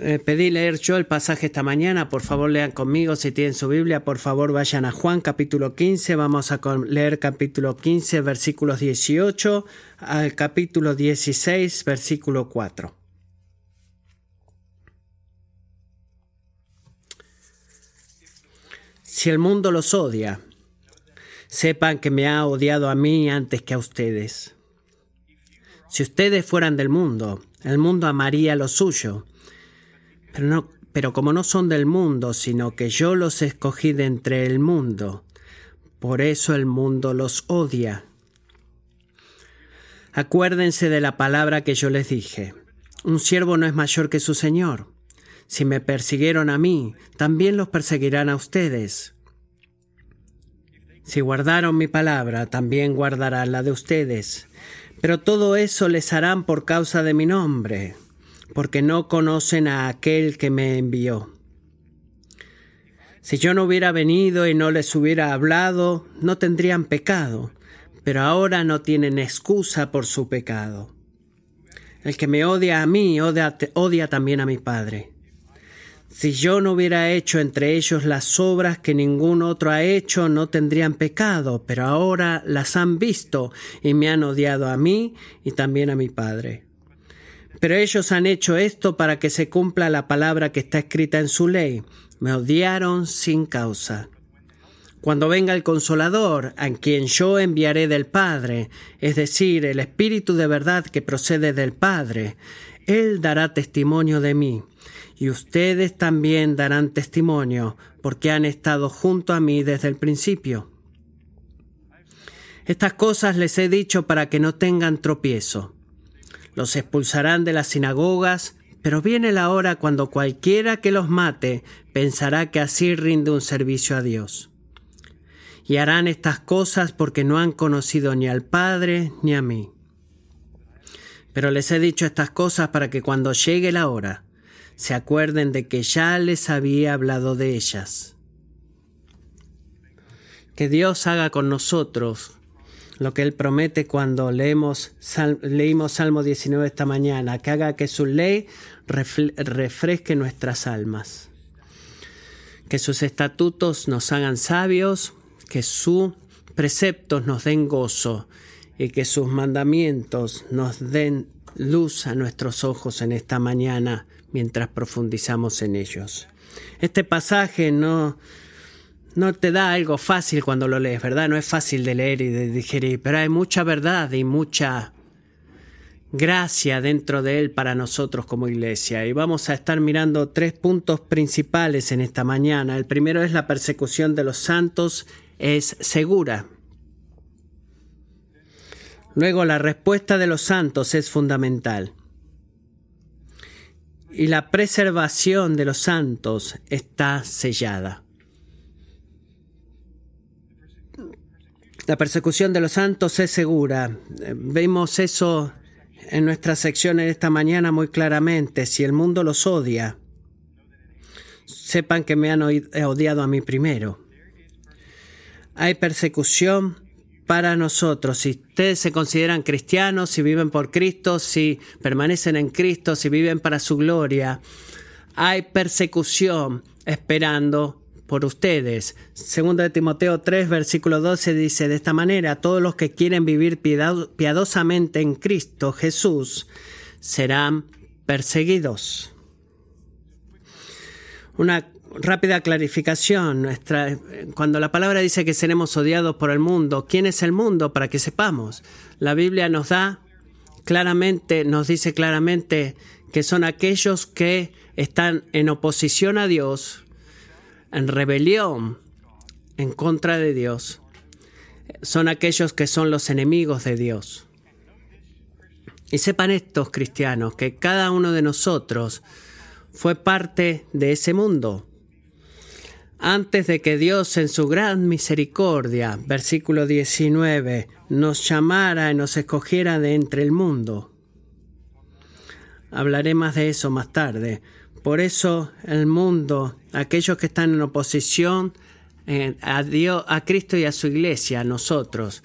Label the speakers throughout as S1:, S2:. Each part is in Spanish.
S1: eh, pedí leer yo el pasaje esta mañana. Por favor, lean conmigo. Si tienen su Biblia, por favor, vayan a Juan capítulo 15. Vamos a leer capítulo 15, versículos 18 al capítulo 16, versículo 4. Si el mundo los odia, sepan que me ha odiado a mí antes que a ustedes. Si ustedes fueran del mundo, el mundo amaría lo suyo pero, como no son del mundo, sino que yo los escogí de entre el mundo, por eso el mundo los odia. Acuérdense de la palabra que yo les dije. Un siervo no es mayor que su Señor. Si me persiguieron a mí, también los perseguirán a ustedes. Si guardaron mi palabra, también guardarán la de ustedes. Pero todo eso les harán por causa de mi nombre porque no conocen a aquel que me envió. Si yo no hubiera venido y no les hubiera hablado, no tendrían pecado, pero ahora no tienen excusa por su pecado. El que me odia a mí odia, odia también a mi Padre. Si yo no hubiera hecho entre ellos las obras que ningún otro ha hecho, no tendrían pecado, pero ahora las han visto y me han odiado a mí y también a mi Padre. Pero ellos han hecho esto para que se cumpla la palabra que está escrita en su ley. Me odiaron sin causa. Cuando venga el consolador, a quien yo enviaré del Padre, es decir, el Espíritu de verdad que procede del Padre, Él dará testimonio de mí. Y ustedes también darán testimonio, porque han estado junto a mí desde el principio. Estas cosas les he dicho para que no tengan tropiezo. Los expulsarán de las sinagogas, pero viene la hora cuando cualquiera que los mate pensará que así rinde un servicio a Dios. Y harán estas cosas porque no han conocido ni al Padre ni a mí. Pero les he dicho estas cosas para que cuando llegue la hora se acuerden de que ya les había hablado de ellas. Que Dios haga con nosotros lo que Él promete cuando leemos, leímos Salmo 19 esta mañana, que haga que su ley refresque nuestras almas, que sus estatutos nos hagan sabios, que sus preceptos nos den gozo y que sus mandamientos nos den luz a nuestros ojos en esta mañana mientras profundizamos en ellos. Este pasaje no no te da algo fácil cuando lo lees, ¿verdad? No es fácil de leer y de digerir, pero hay mucha verdad y mucha gracia dentro de él para nosotros como iglesia. Y vamos a estar mirando tres puntos principales en esta mañana. El primero es la persecución de los santos es segura. Luego la respuesta de los santos es fundamental. Y la preservación de los santos está sellada. La persecución de los santos es segura. Vemos eso en nuestra sección esta mañana muy claramente. Si el mundo los odia, sepan que me han odiado a mí primero. Hay persecución para nosotros. Si ustedes se consideran cristianos, si viven por Cristo, si permanecen en Cristo, si viven para su gloria, hay persecución esperando por ustedes. Segundo de Timoteo 3, versículo 12 dice, de esta manera, todos los que quieren vivir piadosamente en Cristo Jesús serán perseguidos. Una rápida clarificación. Nuestra, cuando la palabra dice que seremos odiados por el mundo, ¿quién es el mundo? Para que sepamos. La Biblia nos da claramente, nos dice claramente que son aquellos que están en oposición a Dios, en rebelión en contra de Dios son aquellos que son los enemigos de Dios. Y sepan estos cristianos que cada uno de nosotros fue parte de ese mundo. Antes de que Dios en su gran misericordia, versículo 19, nos llamara y nos escogiera de entre el mundo. Hablaré más de eso más tarde. Por eso el mundo, aquellos que están en oposición eh, a Dios, a Cristo y a su iglesia, a nosotros.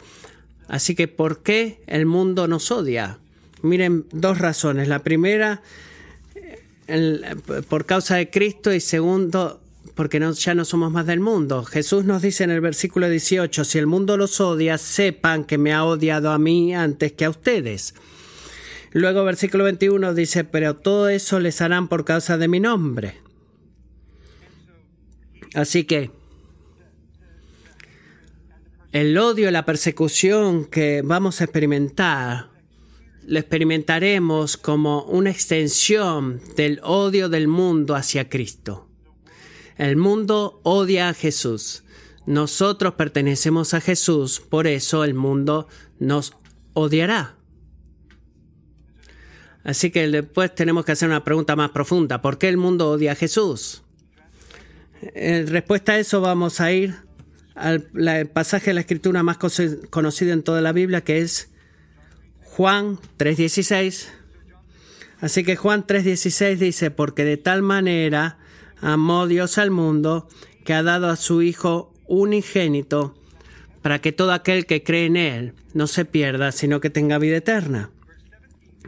S1: Así que, ¿por qué el mundo nos odia? Miren, dos razones. La primera por causa de Cristo y segundo, porque ya no somos más del mundo. Jesús nos dice en el versículo 18, si el mundo los odia, sepan que me ha odiado a mí antes que a ustedes. Luego versículo 21 dice, pero todo eso les harán por causa de mi nombre. Así que el odio la persecución que vamos a experimentar, lo experimentaremos como una extensión del odio del mundo hacia Cristo. El mundo odia a Jesús. Nosotros pertenecemos a Jesús, por eso el mundo nos odiará. Así que después tenemos que hacer una pregunta más profunda. ¿Por qué el mundo odia a Jesús? En respuesta a eso vamos a ir al pasaje de la escritura más conocido en toda la Biblia, que es Juan 3.16. Así que Juan 3.16 dice, porque de tal manera amó Dios al mundo que ha dado a su Hijo unigénito para que todo aquel que cree en Él no se pierda, sino que tenga vida eterna.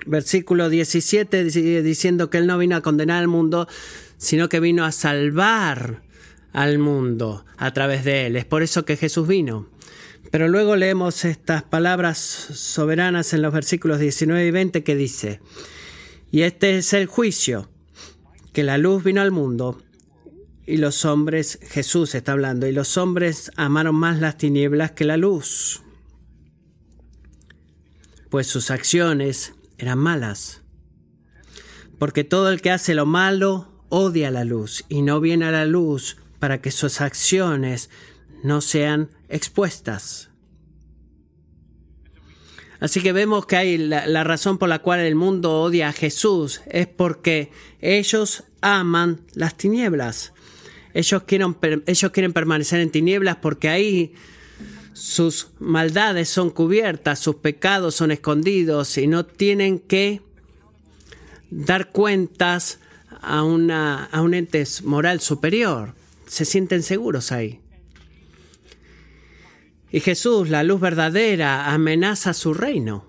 S1: Versículo 17 diciendo que Él no vino a condenar al mundo, sino que vino a salvar al mundo a través de Él. Es por eso que Jesús vino. Pero luego leemos estas palabras soberanas en los versículos 19 y 20 que dice, y este es el juicio, que la luz vino al mundo y los hombres, Jesús está hablando, y los hombres amaron más las tinieblas que la luz, pues sus acciones eran malas. Porque todo el que hace lo malo odia la luz y no viene a la luz para que sus acciones no sean expuestas. Así que vemos que hay la, razón por la cual el mundo odia a Jesús es porque ellos aman las tinieblas. Ellos quieren, ellos quieren permanecer en tinieblas porque ahí sus maldades son cubiertas, sus pecados son escondidos y no tienen que dar cuentas a, una, a un ente moral superior. Se sienten seguros ahí. Y Jesús, la luz verdadera, amenaza su reino,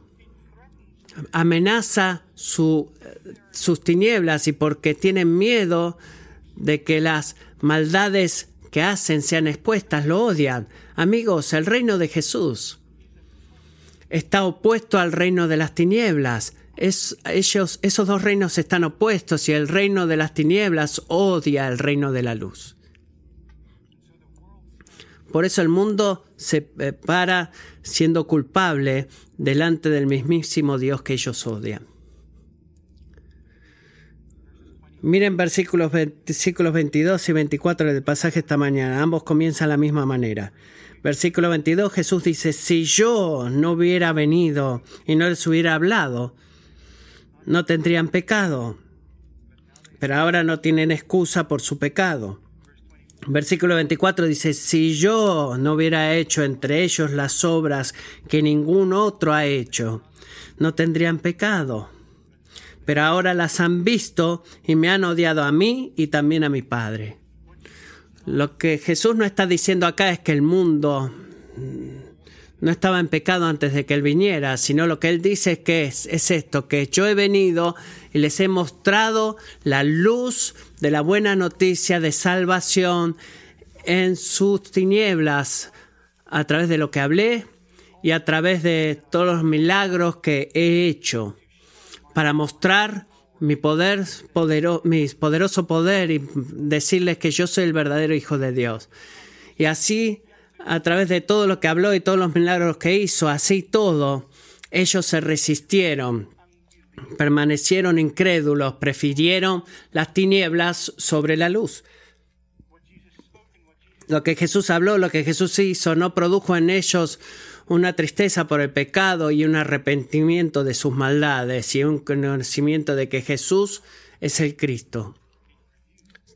S1: amenaza su, sus tinieblas y porque tienen miedo de que las maldades que hacen sean expuestas, lo odian. Amigos, el reino de Jesús está opuesto al reino de las tinieblas. Es, ellos, esos dos reinos están opuestos y el reino de las tinieblas odia el reino de la luz. Por eso el mundo se para siendo culpable delante del mismísimo Dios que ellos odian. Miren versículos, versículos 22 y 24 del pasaje esta mañana. Ambos comienzan de la misma manera. Versículo 22, Jesús dice, si yo no hubiera venido y no les hubiera hablado, no tendrían pecado. Pero ahora no tienen excusa por su pecado. Versículo 24 dice, si yo no hubiera hecho entre ellos las obras que ningún otro ha hecho, no tendrían pecado. Pero ahora las han visto y me han odiado a mí y también a mi Padre. Lo que Jesús no está diciendo acá es que el mundo no estaba en pecado antes de que Él viniera, sino lo que Él dice es que es, es esto, que yo he venido y les he mostrado la luz de la buena noticia de salvación en sus tinieblas a través de lo que hablé y a través de todos los milagros que he hecho para mostrar mi poder, mi poderoso poder y decirles que yo soy el verdadero Hijo de Dios. Y así a través de todo lo que habló y todos los milagros que hizo, así todo, ellos se resistieron, permanecieron incrédulos, prefirieron las tinieblas sobre la luz. Lo que Jesús habló, lo que Jesús hizo, no produjo en ellos una tristeza por el pecado y un arrepentimiento de sus maldades y un conocimiento de que Jesús es el Cristo,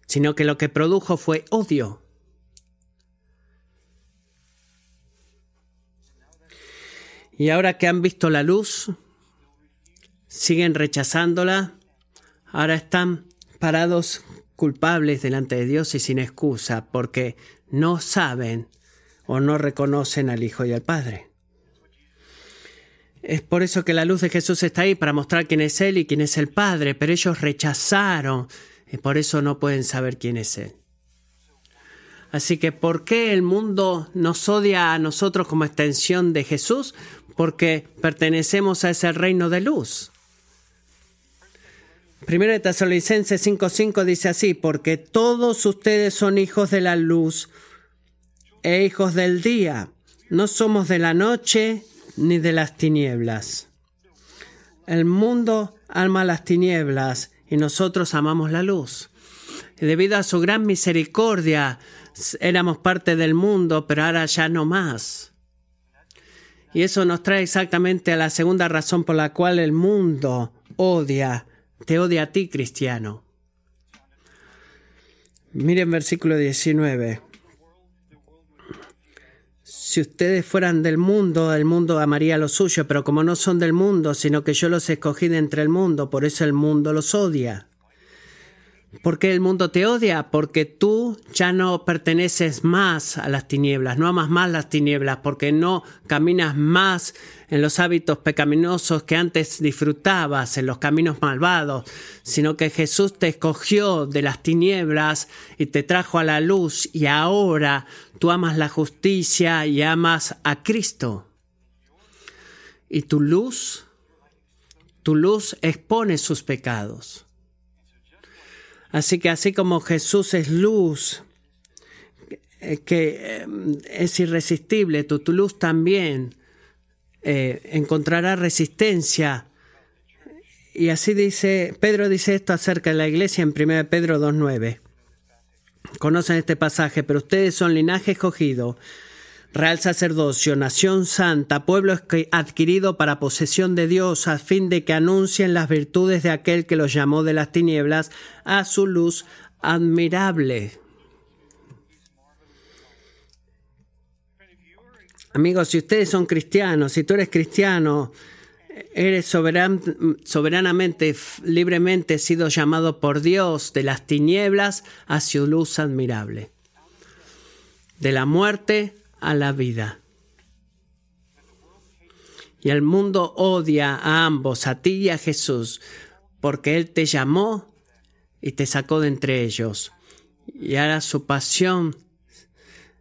S1: sino que lo que produjo fue odio Y ahora que han visto la luz, siguen rechazándola, ahora están parados culpables delante de Dios y sin excusa, porque no saben o no reconocen al Hijo y al Padre. Es por eso que la luz de Jesús está ahí, para mostrar quién es Él y quién es el Padre, pero ellos rechazaron y por eso no pueden saber quién es Él. Así que, ¿por qué el mundo nos odia a nosotros como extensión de Jesús? Porque pertenecemos a ese reino de luz. Primero de Tesalonicenses 5:5 dice así, porque todos ustedes son hijos de la luz e hijos del día. No somos de la noche ni de las tinieblas. El mundo ama las tinieblas y nosotros amamos la luz. Y debido a su gran misericordia, éramos parte del mundo, pero ahora ya no más. Y eso nos trae exactamente a la segunda razón por la cual el mundo odia, te odia a ti, cristiano. Miren versículo 19. Si ustedes fueran del mundo, el mundo amaría lo suyo, pero como no son del mundo, sino que yo los escogí de entre el mundo, por eso el mundo los odia. ¿Por qué el mundo te odia? Porque tú ya no perteneces más a las tinieblas, no amas más las tinieblas, porque no caminas más en los hábitos pecaminosos que antes disfrutabas, en los caminos malvados, sino que Jesús te escogió de las tinieblas y te trajo a la luz y ahora tú amas la justicia y amas a Cristo. Y tu luz, tu luz expone sus pecados. Así que así como Jesús es luz, eh, que eh, es irresistible, tu, luz también eh, encontrará resistencia. Y así dice, Pedro dice esto acerca de la iglesia en 1 Pedro 2.9. Conocen este pasaje, pero ustedes son linaje escogido, real sacerdocio, nación santa, pueblo adquirido para posesión de Dios, a fin de que anuncien las virtudes de aquel que los llamó de las tinieblas a su luz admirable. Amigos, si ustedes son cristianos, si tú eres cristiano, eres soberanamente, libremente sido llamado por Dios de las tinieblas a su luz admirable. De la muerte a la vida. Y el mundo odia a ambos, a ti y a Jesús, porque Él te llamó y te sacó de entre ellos. Y ahora su pasión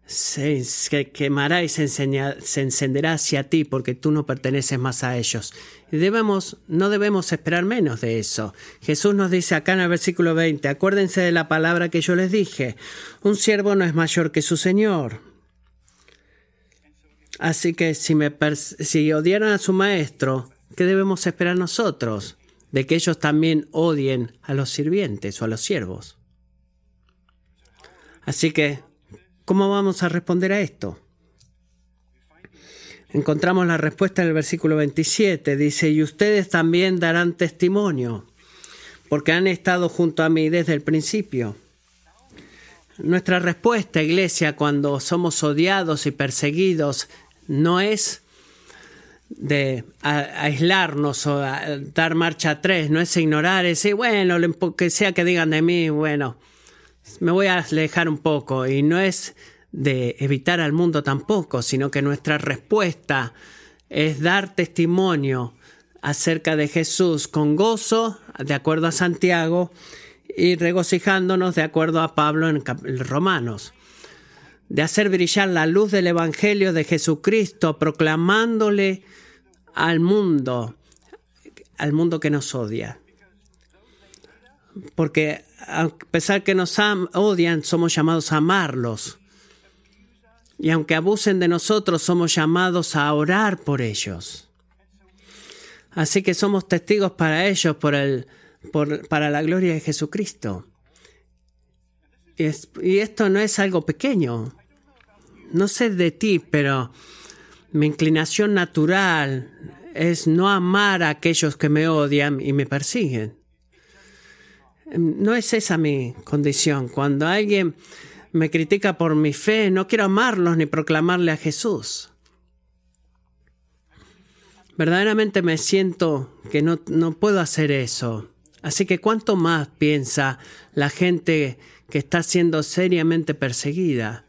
S1: se, quemará y se, encenderá hacia ti porque tú no perteneces más a ellos. Y debemos, no debemos esperar menos de eso. Jesús nos dice acá en el versículo 20, acuérdense de la palabra que yo les dije, un siervo no es mayor que su Señor. Así que si, me si odiaron a su maestro, ¿qué debemos esperar nosotros? De que ellos también odien a los sirvientes o a los siervos. Así que, ¿cómo vamos a responder a esto? Encontramos la respuesta en el versículo 27. Dice, y ustedes también darán testimonio, porque han estado junto a mí desde el principio. Nuestra respuesta, iglesia, cuando somos odiados y perseguidos no es de aislarnos o dar marcha atrás, no es ignorar, es decir, bueno, lo que sea que digan de mí, bueno, me voy a alejar un poco y no es de evitar al mundo tampoco, sino que nuestra respuesta es dar testimonio acerca de Jesús con gozo, de acuerdo a Santiago, y regocijándonos de acuerdo a Pablo en Romanos de hacer brillar la luz del Evangelio de Jesucristo, proclamándole al mundo, al mundo que nos odia. Porque a pesar que nos odian, somos llamados a amarlos. Y aunque abusen de nosotros, somos llamados a orar por ellos. Así que somos testigos para ellos, por el, para la gloria de Jesucristo. Y, esto no es algo pequeño. No sé de ti, pero mi inclinación natural es no amar a aquellos que me odian y me persiguen. No es esa mi condición. Cuando alguien me critica por mi fe, no quiero amarlos ni proclamarle a Jesús. Verdaderamente me siento que no, no puedo hacer eso. Así que cuánto más piensa la gente que está siendo seriamente perseguida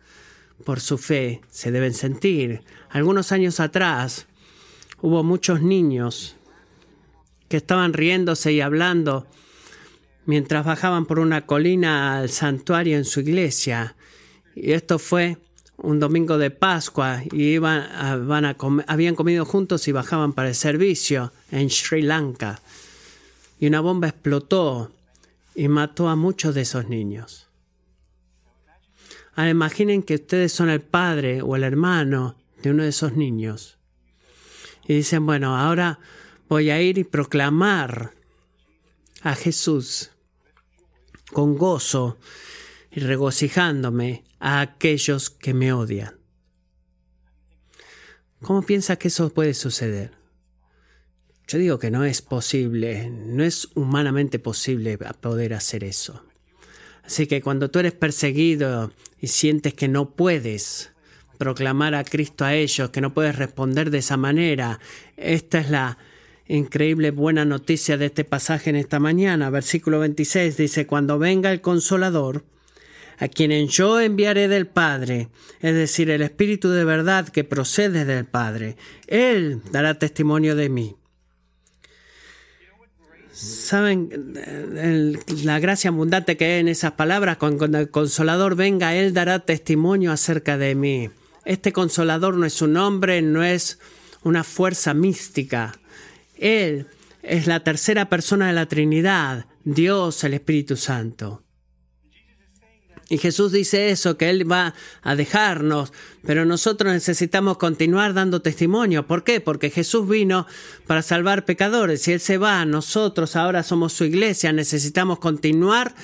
S1: por su fe se deben sentir. Algunos años atrás, hubo muchos niños que estaban riéndose y hablando mientras bajaban por una colina al santuario en su iglesia. Y esto fue un domingo de Pascua y iban a, habían comido juntos y bajaban para el servicio en Sri Lanka. Y una bomba explotó y mató a muchos de esos niños. Ahora imaginen que ustedes son el padre o el hermano de uno de esos niños. Y dicen, bueno, ahora voy a ir y proclamar a Jesús con gozo y regocijándome a aquellos que me odian. ¿Cómo piensa que eso puede suceder? Yo digo que no es posible, no es humanamente posible poder hacer eso. Así que cuando tú eres perseguido y sientes que no puedes proclamar a Cristo a ellos, que no puedes responder de esa manera, esta es la increíble buena noticia de este pasaje en esta mañana. Versículo 26 dice, cuando venga el consolador, a quien yo enviaré del Padre, es decir, el Espíritu de verdad que procede del Padre, Él dará testimonio de mí. ¿Saben la gracia abundante que hay en esas palabras? Cuando el consolador venga, Él dará testimonio acerca de mí. Este consolador no es un hombre, no es una fuerza mística. Él es la tercera persona de la Trinidad, Dios el Espíritu Santo. Y Jesús dice eso, que Él va a dejarnos, pero nosotros necesitamos continuar dando testimonio. ¿Por qué? Porque Jesús vino para salvar pecadores. Si Él se va, nosotros ahora somos su iglesia, necesitamos continuar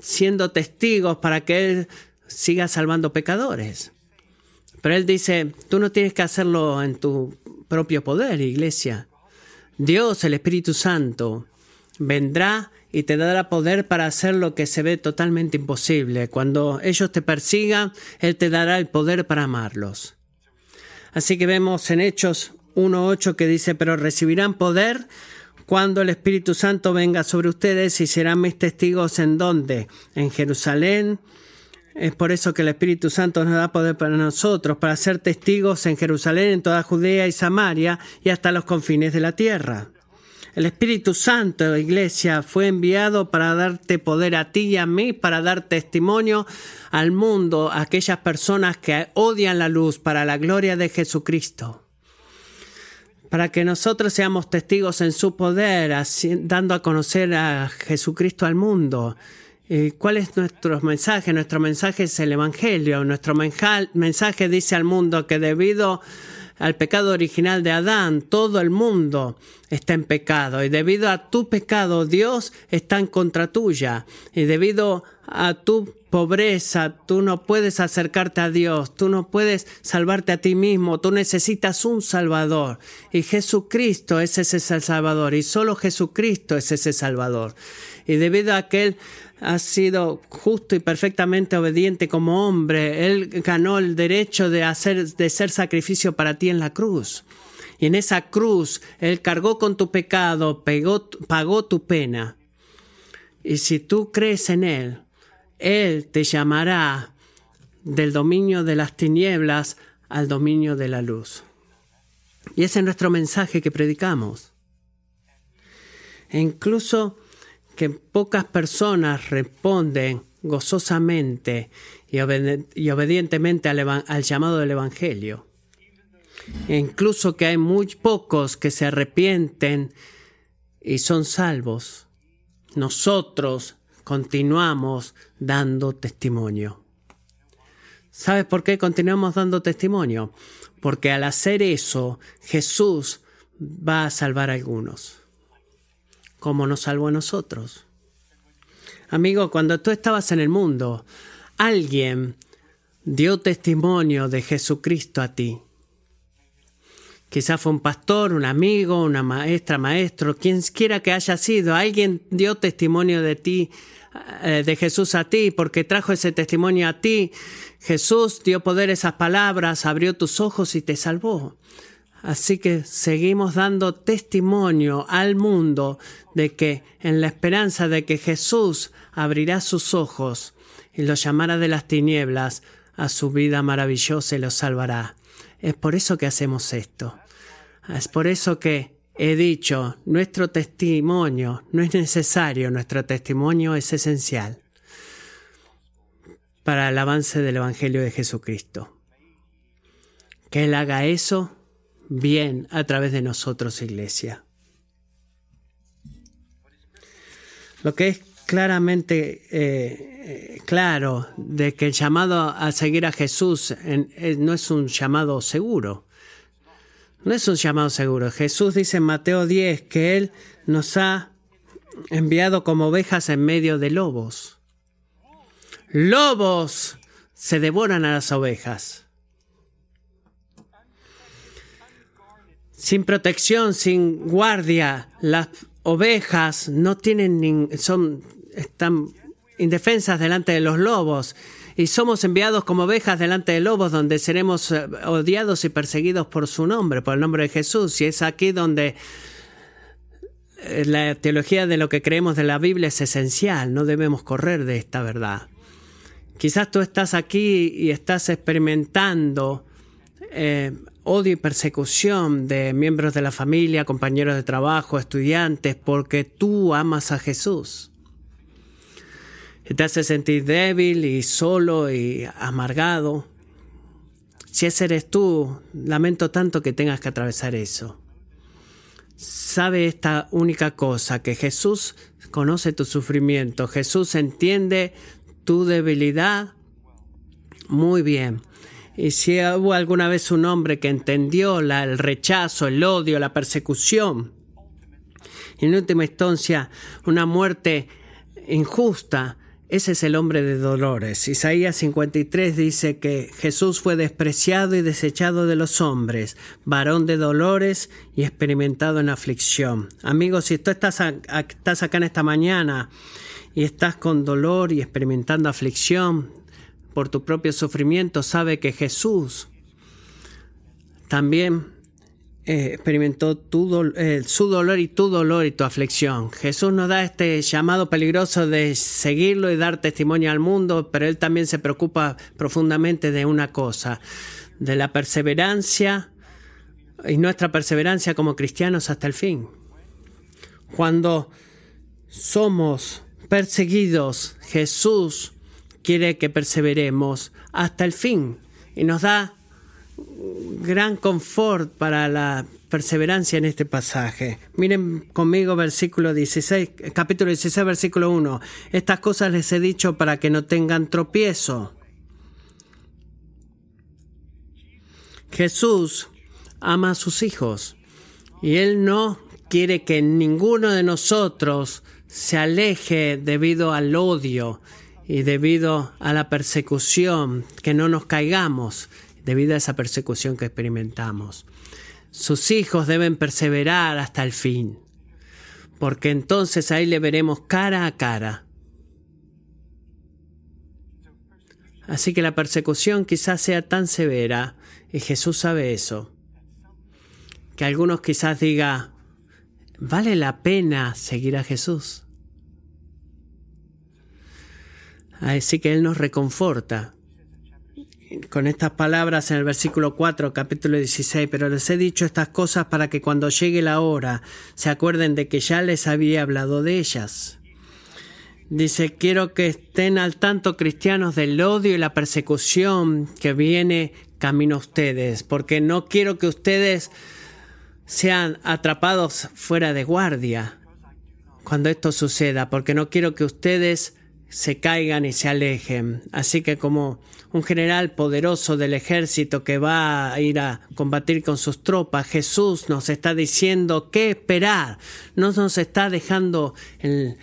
S1: siendo testigos para que Él siga salvando pecadores. Pero Él dice, tú no tienes que hacerlo en tu propio poder, iglesia. Dios, el Espíritu Santo, vendrá y te dará poder para hacer lo que se ve totalmente imposible. Cuando ellos te persigan, Él te dará el poder para amarlos. Así que vemos en Hechos 1.8 que dice, pero recibirán poder cuando el Espíritu Santo venga sobre ustedes y serán mis testigos en dónde? En Jerusalén. Es por eso que el Espíritu Santo nos da poder para nosotros, para ser testigos en Jerusalén, en toda Judea y Samaria y hasta los confines de la tierra. El Espíritu Santo, iglesia, fue enviado para darte poder a ti y a mí, para dar testimonio al mundo, a aquellas personas que odian la luz, para la gloria de Jesucristo. Para que nosotros seamos testigos en su poder, dando a conocer a Jesucristo al mundo. ¿Cuál es nuestro mensaje? Nuestro mensaje es el Evangelio. Nuestro mensaje dice al mundo que debido al pecado original de Adán, todo el mundo está en pecado y debido a tu pecado Dios está en contra tuya y debido a tu pobreza tú no puedes acercarte a Dios, tú no puedes salvarte a ti mismo, tú necesitas un Salvador y Jesucristo es ese Salvador y solo Jesucristo es ese Salvador. Y debido a que Él ha sido justo y perfectamente obediente como hombre. Él ganó el derecho de, hacer, de ser sacrificio para ti en la cruz. Y en esa cruz Él cargó con tu pecado, pagó tu pena. Y si tú crees en Él, Él te llamará del dominio de las tinieblas al dominio de la luz. Y ese es nuestro mensaje que predicamos. E incluso que pocas personas responden gozosamente y, obedientemente al, llamado del Evangelio. E incluso que hay muy pocos que se arrepienten y son salvos. Nosotros continuamos dando testimonio. ¿Sabes por qué continuamos dando testimonio? Porque al hacer eso, Jesús va a salvar a algunos como nos salvó a nosotros. Amigo, cuando tú estabas en el mundo, alguien dio testimonio de Jesucristo a ti. Quizás fue un pastor, un amigo, una maestra, maestro, quien quiera que haya sido, alguien dio testimonio de ti, de Jesús a ti, porque trajo ese testimonio a ti. Jesús dio poder esas palabras, abrió tus ojos y te salvó. Así que seguimos dando testimonio al mundo de que, en la esperanza de que Jesús abrirá sus ojos y los llamará de las tinieblas a su vida maravillosa y los salvará. Es por eso que hacemos esto. Es por eso que he dicho, nuestro testimonio no es necesario, nuestro testimonio es esencial para el avance del Evangelio de Jesucristo. Que Él haga eso bien a través de nosotros, iglesia. Lo que es claramente eh, claro de que el llamado a seguir a Jesús eh, no es un llamado seguro. No es un llamado seguro. Jesús dice en Mateo 10 que Él nos ha enviado como ovejas en medio de lobos. Lobos se devoran a las ovejas. Sin protección, sin guardia, las ovejas no tienen son están indefensas delante de los lobos y somos enviados como ovejas delante de lobos donde seremos eh, odiados y perseguidos por su nombre, por el nombre de Jesús. Y es aquí donde eh, la teología de lo que creemos de la Biblia es esencial, no debemos correr de esta verdad. Quizás tú estás aquí y estás experimentando eh, odio y persecución de miembros de la familia, compañeros de trabajo, estudiantes, porque tú amas a Jesús te hace sentir débil y solo y amargado. Si ese eres tú, lamento tanto que tengas que atravesar eso. Sabe esta única cosa, que Jesús conoce tu sufrimiento, Jesús entiende tu debilidad muy bien. Y si hubo alguna vez un hombre que entendió la, el rechazo, el odio, la persecución, y en última instancia una muerte injusta, ese es el hombre de dolores. Isaías 53 dice que Jesús fue despreciado y desechado de los hombres, varón de dolores y experimentado en aflicción. Amigos, si tú estás, estás acá en esta mañana y estás con dolor y experimentando aflicción por tu propio sufrimiento, sabe que Jesús también eh, experimentó tu eh, su dolor y tu dolor y tu aflicción. Jesús nos da este llamado peligroso de seguirlo y dar testimonio al mundo, pero Él también se preocupa profundamente de una cosa, de la perseverancia y nuestra perseverancia como cristianos hasta el fin. Cuando somos perseguidos, Jesús quiere que perseveremos hasta el fin y nos da gran confort para la perseverancia en este pasaje. Miren conmigo versículo 16, capítulo 16, versículo 1. Estas cosas les he dicho para que no tengan tropiezo. Jesús ama a sus hijos y Él no quiere que ninguno de nosotros se aleje debido al odio y debido a la persecución, que no nos caigamos debido a esa persecución que experimentamos. Sus hijos deben perseverar hasta el fin, porque entonces ahí le veremos cara a cara. Así que la persecución quizás sea tan severa, y Jesús sabe eso, que algunos quizás digan, ¿vale la pena seguir a Jesús? Así que Él nos reconforta con estas palabras en el versículo 4, capítulo 16, pero les he dicho estas cosas para que cuando llegue la hora se acuerden de que ya les había hablado de ellas. Dice, quiero que estén al tanto cristianos del odio y la persecución que viene camino a ustedes, porque no quiero que ustedes sean atrapados fuera de guardia cuando esto suceda, porque no quiero que ustedes se caigan y se alejen. Así que como un general poderoso del ejército que va a ir a combatir con sus tropas, Jesús nos está diciendo qué esperar. No nos está dejando en,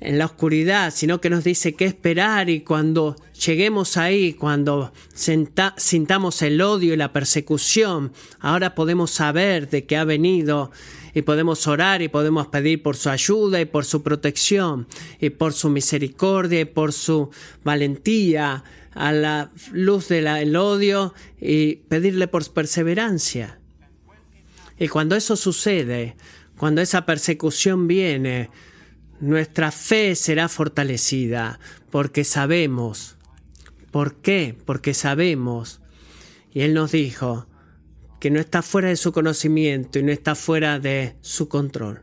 S1: la oscuridad, sino que nos dice qué esperar y cuando lleguemos ahí, cuando sintamos el odio y la persecución, ahora podemos saber de qué ha venido y podemos orar y podemos pedir por su ayuda y por su protección y por su misericordia y por su valentía a la luz del odio y pedirle por perseverancia. Y cuando eso sucede, cuando esa persecución viene, nuestra fe será fortalecida porque sabemos. ¿Por qué? Porque sabemos. Y Él nos dijo que no está fuera de su conocimiento y no está fuera de su control.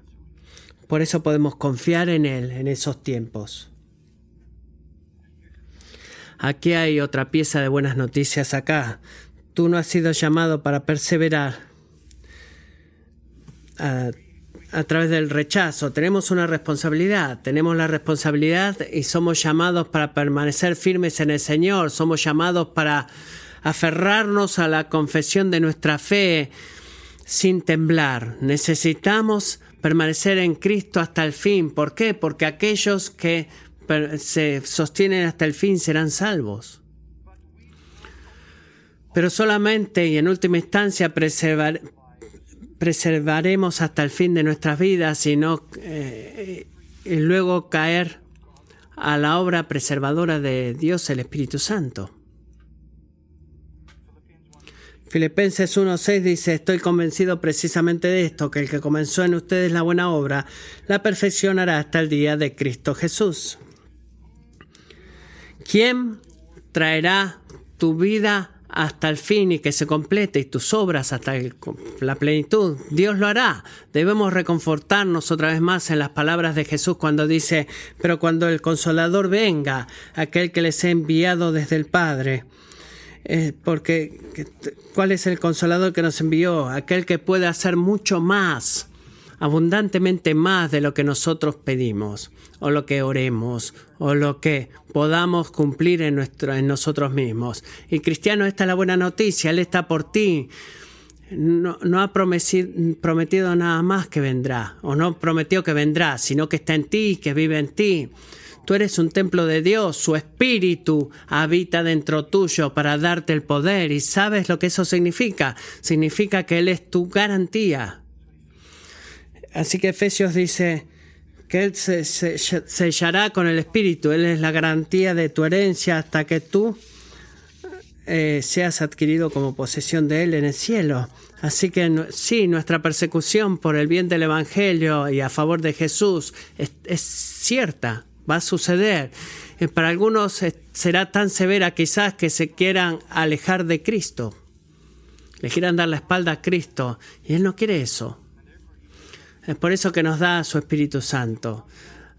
S1: Por eso podemos confiar en Él en esos tiempos. Aquí hay otra pieza de buenas noticias acá. Tú no has sido llamado para perseverar a, través del rechazo. Tenemos una responsabilidad. Tenemos la responsabilidad y somos llamados para permanecer firmes en el Señor. Somos llamados para aferrarnos a la confesión de nuestra fe sin temblar. Necesitamos permanecer en Cristo hasta el fin. ¿Por qué? Porque aquellos que se sostienen hasta el fin serán salvos. Pero solamente y en última instancia preservar, preservaremos hasta el fin de nuestras vidas y, no, eh, y luego caer a la obra preservadora de Dios el Espíritu Santo. Filipenses 1.6 dice, estoy convencido precisamente de esto, que el que comenzó en ustedes la buena obra, la perfeccionará hasta el día de Cristo Jesús. ¿Quién traerá tu vida hasta el fin y que se complete y tus obras hasta la plenitud? Dios lo hará. Debemos reconfortarnos otra vez más en las palabras de Jesús cuando dice, pero cuando el consolador venga, aquel que les he enviado desde el Padre, eh, porque ¿cuál es el consolador que nos envió? Aquel que puede hacer mucho más abundantemente más de lo que nosotros pedimos, o lo que oremos, o lo que podamos cumplir en, nuestro, en nosotros mismos. Y cristiano, esta es la buena noticia, Él está por ti. No, no ha prometido nada más que vendrá, o no prometió que vendrá, sino que está en ti, que vive en ti. Tú eres un templo de Dios, su espíritu habita dentro tuyo para darte el poder. ¿Y sabes lo que eso significa? Significa que Él es tu garantía. Así que Efesios dice que Él se, sellará con el Espíritu. Él es la garantía de tu herencia hasta que tú eh, seas adquirido como posesión de Él en el cielo. Así que sí, nuestra persecución por el bien del Evangelio y a favor de Jesús es, es cierta, va a suceder. Eh, para algunos será tan severa quizás que se quieran alejar de Cristo, le quieran dar la espalda a Cristo, y Él no quiere eso. Es por eso que nos da su Espíritu Santo.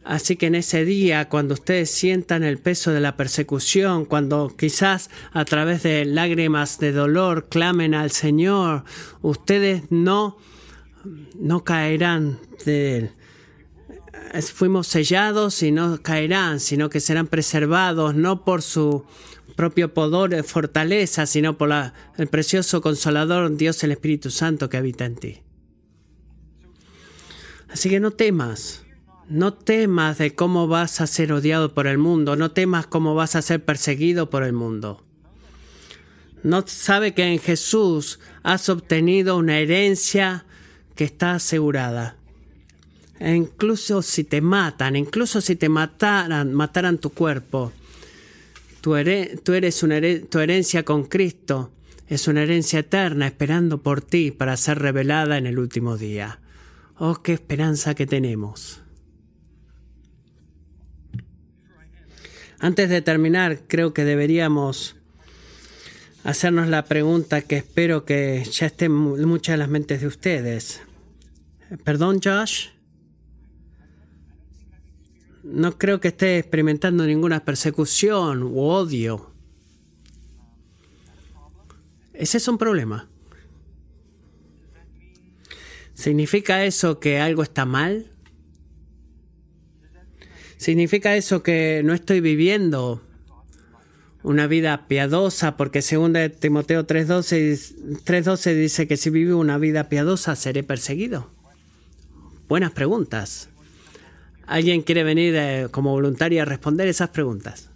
S1: Así que en ese día, cuando ustedes sientan el peso de la persecución, cuando quizás a través de lágrimas de dolor clamen al Señor, ustedes no, no caerán de Él. Fuimos sellados y no caerán, sino que serán preservados, no por su propio poder, fortaleza, sino por la, el precioso consolador Dios el Espíritu Santo que habita en ti. Así que no temas. No temas de cómo vas a ser odiado por el mundo. No temas cómo vas a ser perseguido por el mundo. No sabe que en Jesús has obtenido una herencia que está asegurada. E incluso si te matan, incluso si te mataran, mataran tu cuerpo, tu, eres una tu herencia con Cristo es una herencia eterna esperando por ti para ser revelada en el último día. Oh, qué esperanza que tenemos. Antes de terminar, creo que deberíamos hacernos la pregunta que espero que ya esté en muchas de las mentes de ustedes. Perdón, Josh. No creo que esté experimentando ninguna persecución u odio. Ese es un problema. ¿Significa eso que algo está mal? ¿Significa eso que no estoy viviendo una vida piadosa? Porque según Timoteo 3.12 dice que si vivo una vida piadosa seré perseguido. Buenas preguntas. ¿Alguien quiere venir eh, como voluntaria a responder esas preguntas?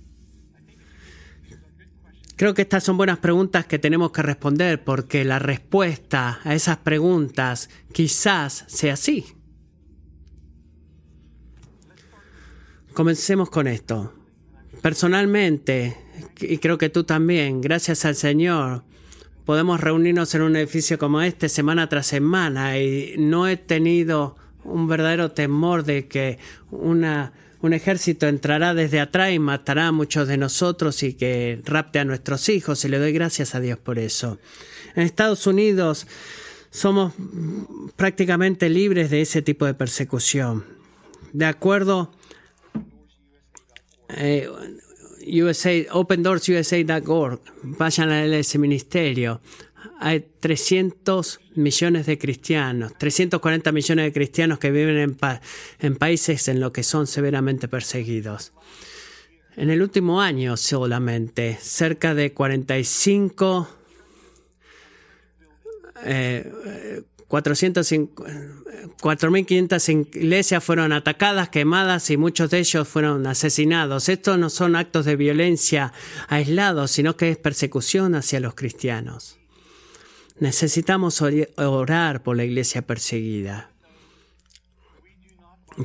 S1: Creo que estas son buenas preguntas que tenemos que responder porque la respuesta a esas preguntas quizás sea sí. Comencemos con esto. Personalmente, y creo que tú también, gracias al Señor, podemos reunirnos en un edificio como este semana tras semana y no he tenido un verdadero temor de que una un ejército entrará desde atrás y matará a muchos de nosotros y que rapte a nuestros hijos y le doy gracias a Dios por eso. En Estados Unidos somos prácticamente libres de ese tipo de persecución. De acuerdo, eh, USA, OpenDoorsUSA.org, vayan a ese ministerio. Hay 300 millones de cristianos, 340 millones de cristianos que viven en, países en los que son severamente perseguidos. En el último año solamente, cerca de 45 eh, 4.500 iglesias fueron atacadas, quemadas y muchos de ellos fueron asesinados. Estos no son actos de violencia aislados, sino que es persecución hacia los cristianos. Necesitamos orar por la iglesia perseguida.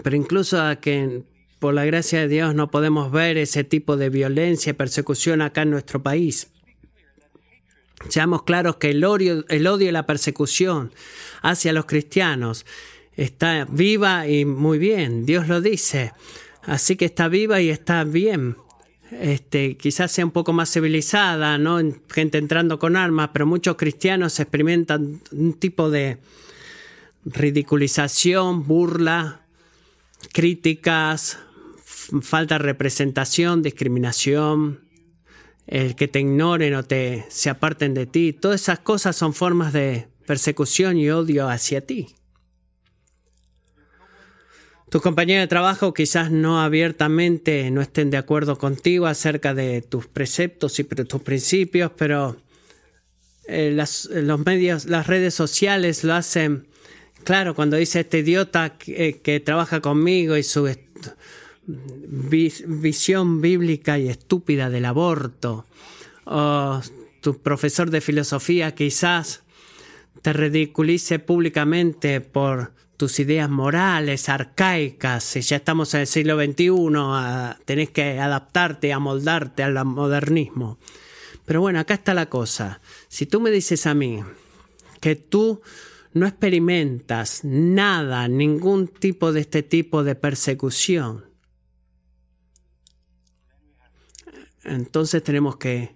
S1: Pero incluso a que por la gracia de Dios no podemos ver ese tipo de violencia y persecución acá en nuestro país. Seamos claros que el odio, el odio y la persecución hacia los cristianos está viva y muy bien, Dios lo dice. Así que está viva y está bien. Este, quizás sea un poco más civilizada, ¿no? Gente entrando con armas, pero muchos cristianos experimentan un tipo de ridiculización, burla, críticas, falta de representación, discriminación, el que te ignoren o te se aparten de ti. Todas esas cosas son formas de persecución y odio hacia ti. Tus compañeros de trabajo quizás no abiertamente no estén de acuerdo contigo acerca de tus preceptos y tus principios, pero eh, los medios, las redes sociales lo hacen. Claro cuando dice este idiota que, que trabaja conmigo y su visión bíblica y estúpida del aborto, o tu profesor de filosofía quizás te ridiculice públicamente por tus ideas morales, arcaicas, si ya estamos en el siglo XXI, tenés que adaptarte, amoldarte al modernismo. Pero bueno, acá está la cosa. Si tú me dices a mí que tú no experimentas nada, ningún tipo de este tipo de persecución, entonces tenemos que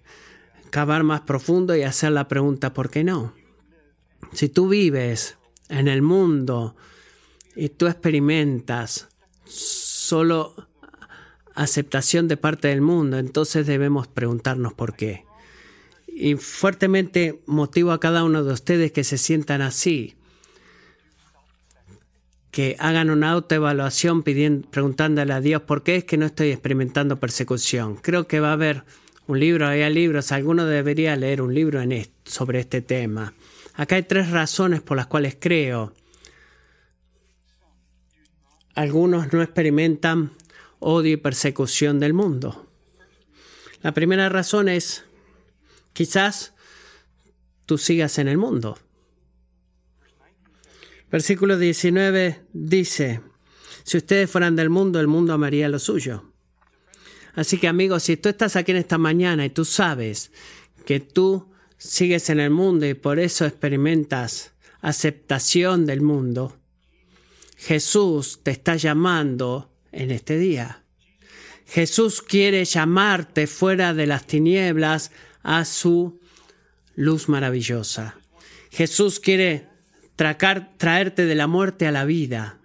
S1: cavar más profundo y hacer la pregunta, ¿por qué no? Si tú vives en el mundo y tú experimentas solo aceptación de parte del mundo, entonces debemos preguntarnos por qué. Y fuertemente motivo a cada uno de ustedes que se sientan así, que hagan una autoevaluación preguntándole a Dios por qué es que no estoy experimentando persecución. Creo que va a haber un libro, hay libros, alguno debería leer un libro en sobre este tema. Acá hay tres razones por las cuales creo. Algunos no experimentan odio y persecución del mundo. La primera razón es, quizás tú sigas en el mundo. Versículo 19 dice, si ustedes fueran del mundo, el mundo amaría lo suyo. Así que amigos, si tú estás aquí en esta mañana y tú sabes que tú sigues en el mundo y por eso experimentas aceptación del mundo, Jesús te está llamando en este día. Jesús quiere llamarte fuera de las tinieblas a su luz maravillosa. Jesús quiere traerte de la muerte a la vida,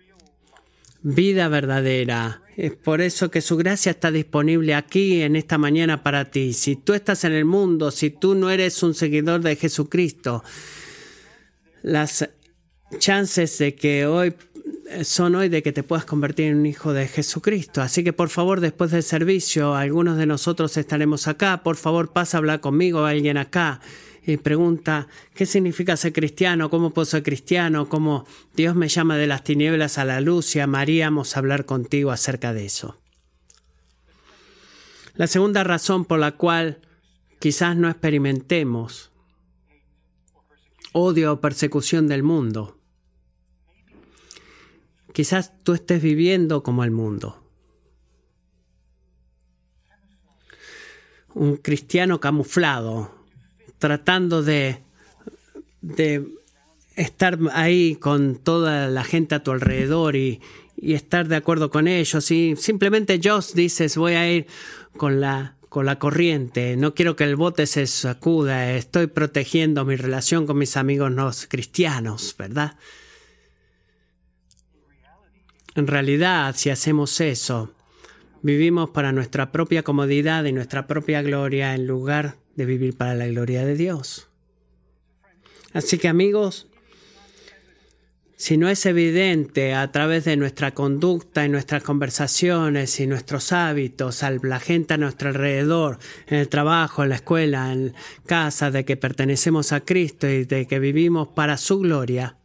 S1: vida verdadera. Es por eso que su gracia está disponible aquí en esta mañana para ti. Si tú estás en el mundo, si tú no eres un seguidor de Jesucristo, las chances de que hoy son hoy de que te puedas convertir en un hijo de Jesucristo. Así que por favor, después del servicio, algunos de nosotros estaremos acá. Por favor, pasa a hablar conmigo, alguien acá y pregunta, ¿qué significa ser cristiano? ¿Cómo puedo ser cristiano? ¿Cómo Dios me llama de las tinieblas a la luz? Y amaríamos hablar contigo acerca de eso. La segunda razón por la cual quizás no experimentemos odio o persecución del mundo. Quizás tú estés viviendo como el mundo. Un cristiano camuflado, tratando de, de estar ahí con toda la gente a tu alrededor y, y estar de acuerdo con ellos. Y simplemente Josh dices, voy a ir con la, con la corriente, no quiero que el bote se sacuda, estoy protegiendo mi relación con mis amigos no cristianos, ¿verdad? En realidad, si hacemos eso, vivimos para nuestra propia comodidad y nuestra propia gloria en lugar de vivir para la gloria de Dios. Así que amigos, si no es evidente a través de nuestra conducta y nuestras conversaciones y nuestros hábitos a la gente a nuestro alrededor, en el trabajo, en la escuela, en casa, de que pertenecemos a Cristo y de que vivimos para su gloria,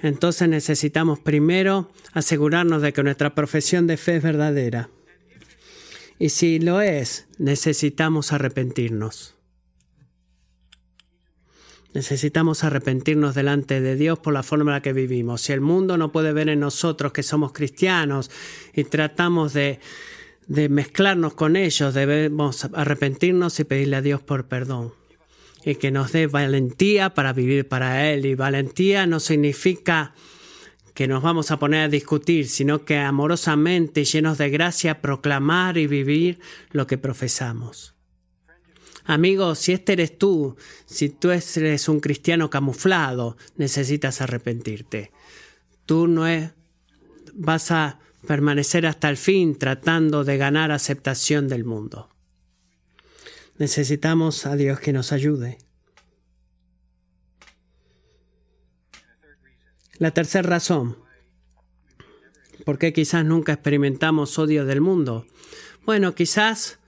S1: entonces necesitamos primero asegurarnos de que nuestra profesión de fe es verdadera. Y si lo es, necesitamos arrepentirnos. Necesitamos arrepentirnos delante de Dios por la forma en la que vivimos. Si el mundo no puede ver en nosotros que somos cristianos y tratamos de, de mezclarnos con ellos, debemos arrepentirnos y pedirle a Dios por perdón y que nos dé valentía para vivir para Él. Y valentía no significa que nos vamos a poner a discutir, sino que amorosamente, llenos de gracia, proclamar y vivir lo que profesamos. Amigos, si este eres tú, si tú eres un cristiano camuflado, necesitas arrepentirte. Tú no vas a permanecer hasta el fin tratando de ganar aceptación del mundo. Necesitamos a Dios que nos ayude. La tercera razón, ¿por qué quizás nunca experimentamos odio del mundo? Bueno, quizás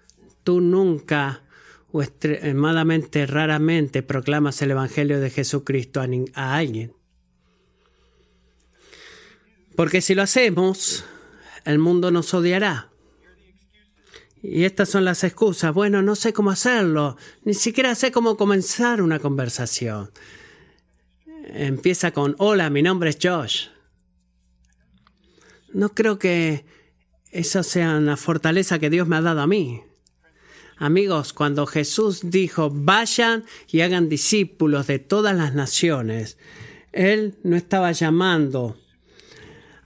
S1: tú nunca o extremadamente raramente proclamas el Evangelio de Jesucristo a, a alguien. Porque si lo hacemos, el mundo nos odiará. Y estas son las excusas. Bueno, no sé cómo hacerlo. Ni siquiera sé cómo comenzar una conversación. Empieza con, hola, mi nombre es Josh. No creo que esa sea una fortaleza que Dios me ha dado a mí. Amigos, cuando Jesús dijo, vayan y hagan discípulos de todas las naciones, Él no estaba llamando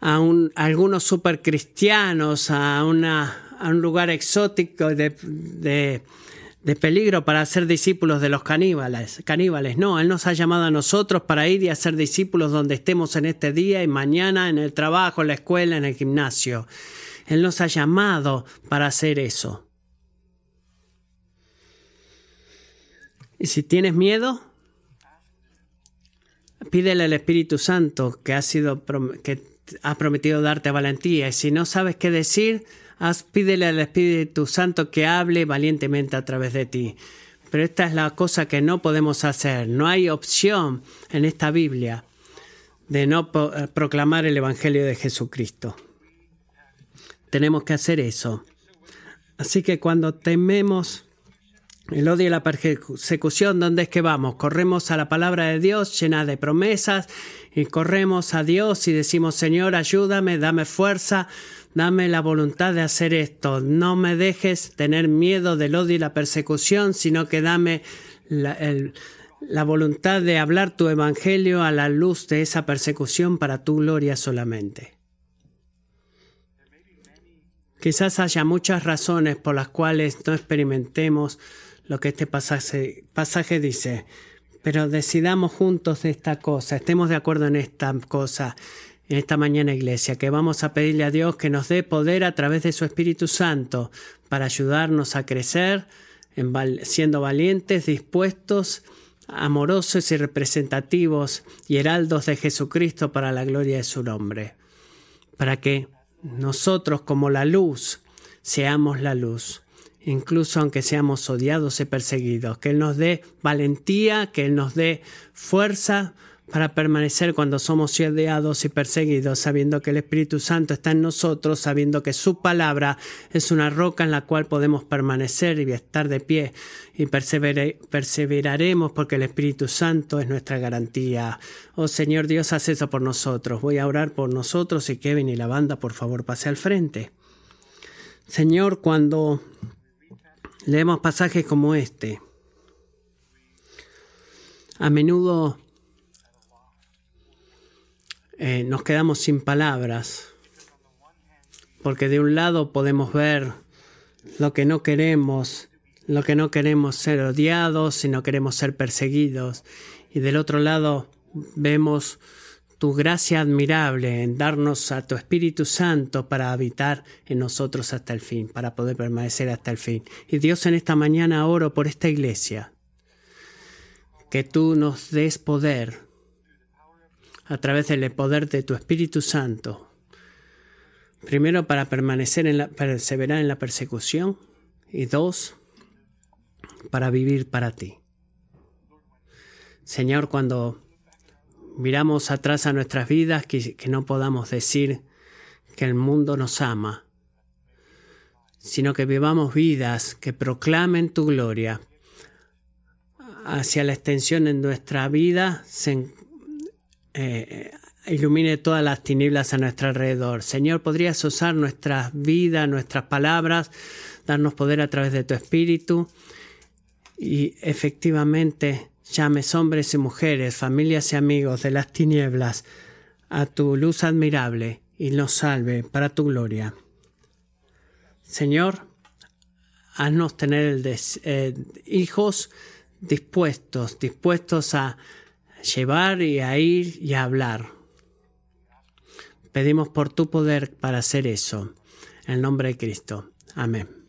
S1: a, un, algunos supercristianos a una a un lugar exótico de, peligro para ser discípulos de los caníbales. caníbales. No, Él nos ha llamado a nosotros para ir y hacer discípulos donde estemos en este día y mañana, en el trabajo, en la escuela, en el gimnasio. Él nos ha llamado para hacer eso. Y si tienes miedo, pídele al Espíritu Santo que ha sido que ha prometido darte valentía. Y si no sabes qué decir, Pídele al Espíritu Santo que hable valientemente a través de ti. Pero esta es la cosa que no podemos hacer. No hay opción en esta Biblia de no eh, proclamar el Evangelio de Jesucristo. Tenemos que hacer eso. Así que cuando tememos el odio y la persecución, ¿dónde es que vamos? Corremos a la palabra de Dios llena de promesas y corremos a Dios y decimos, Señor, ayúdame, dame fuerza, Dame la voluntad de hacer esto. No me dejes tener miedo del odio y la persecución, sino que dame la, voluntad de hablar tu evangelio a la luz de esa persecución para tu gloria solamente. Quizás haya muchas razones por las cuales no experimentemos lo que este pasaje dice, pero decidamos juntos de esta cosa, estemos de acuerdo en esta cosa en esta mañana iglesia, que vamos a pedirle a Dios que nos dé poder a través de su Espíritu Santo para ayudarnos a crecer, siendo valientes, dispuestos, amorosos y representativos y heraldos de Jesucristo para la gloria de su nombre, para que nosotros como la luz seamos la luz, incluso aunque seamos odiados y perseguidos, que Él nos dé valentía, que Él nos dé fuerza, para permanecer cuando somos odiados y perseguidos, sabiendo que el Espíritu Santo está en nosotros, sabiendo que su palabra es una roca en la cual podemos permanecer y estar de pie y perseveraremos porque el Espíritu Santo es nuestra garantía. Oh Señor Dios, haz eso por nosotros. Voy a orar por nosotros y Kevin y la banda, por favor, pase al frente. Señor, cuando leemos pasajes como este, a menudo eh, nos quedamos sin palabras porque de un lado podemos ver lo que no queremos, lo que no queremos ser odiados y no queremos ser perseguidos, y del otro lado vemos tu gracia admirable en darnos a tu Espíritu Santo para habitar en nosotros hasta el fin, para poder permanecer hasta el fin. Y Dios en esta mañana oro por esta iglesia, que tú nos des poder a través del poder de tu Espíritu Santo, primero para permanecer en la, perseverar en la persecución y dos, para vivir para ti. Señor, cuando miramos atrás a nuestras vidas, que, no podamos decir que el mundo nos ama, sino que vivamos vidas que proclamen tu gloria. Hacia la extensión en nuestra vida se eh, ilumine todas las tinieblas a nuestro alrededor. Señor, podrías usar nuestras vidas, nuestras palabras, darnos poder a través de tu espíritu y efectivamente llames hombres y mujeres, familias y amigos de las tinieblas a tu luz admirable y nos salve para tu gloria. Señor, haznos tener eh, hijos dispuestos, dispuestos a llevar y a ir y a hablar. Pedimos por tu poder para hacer eso. En el nombre de Cristo. Amén.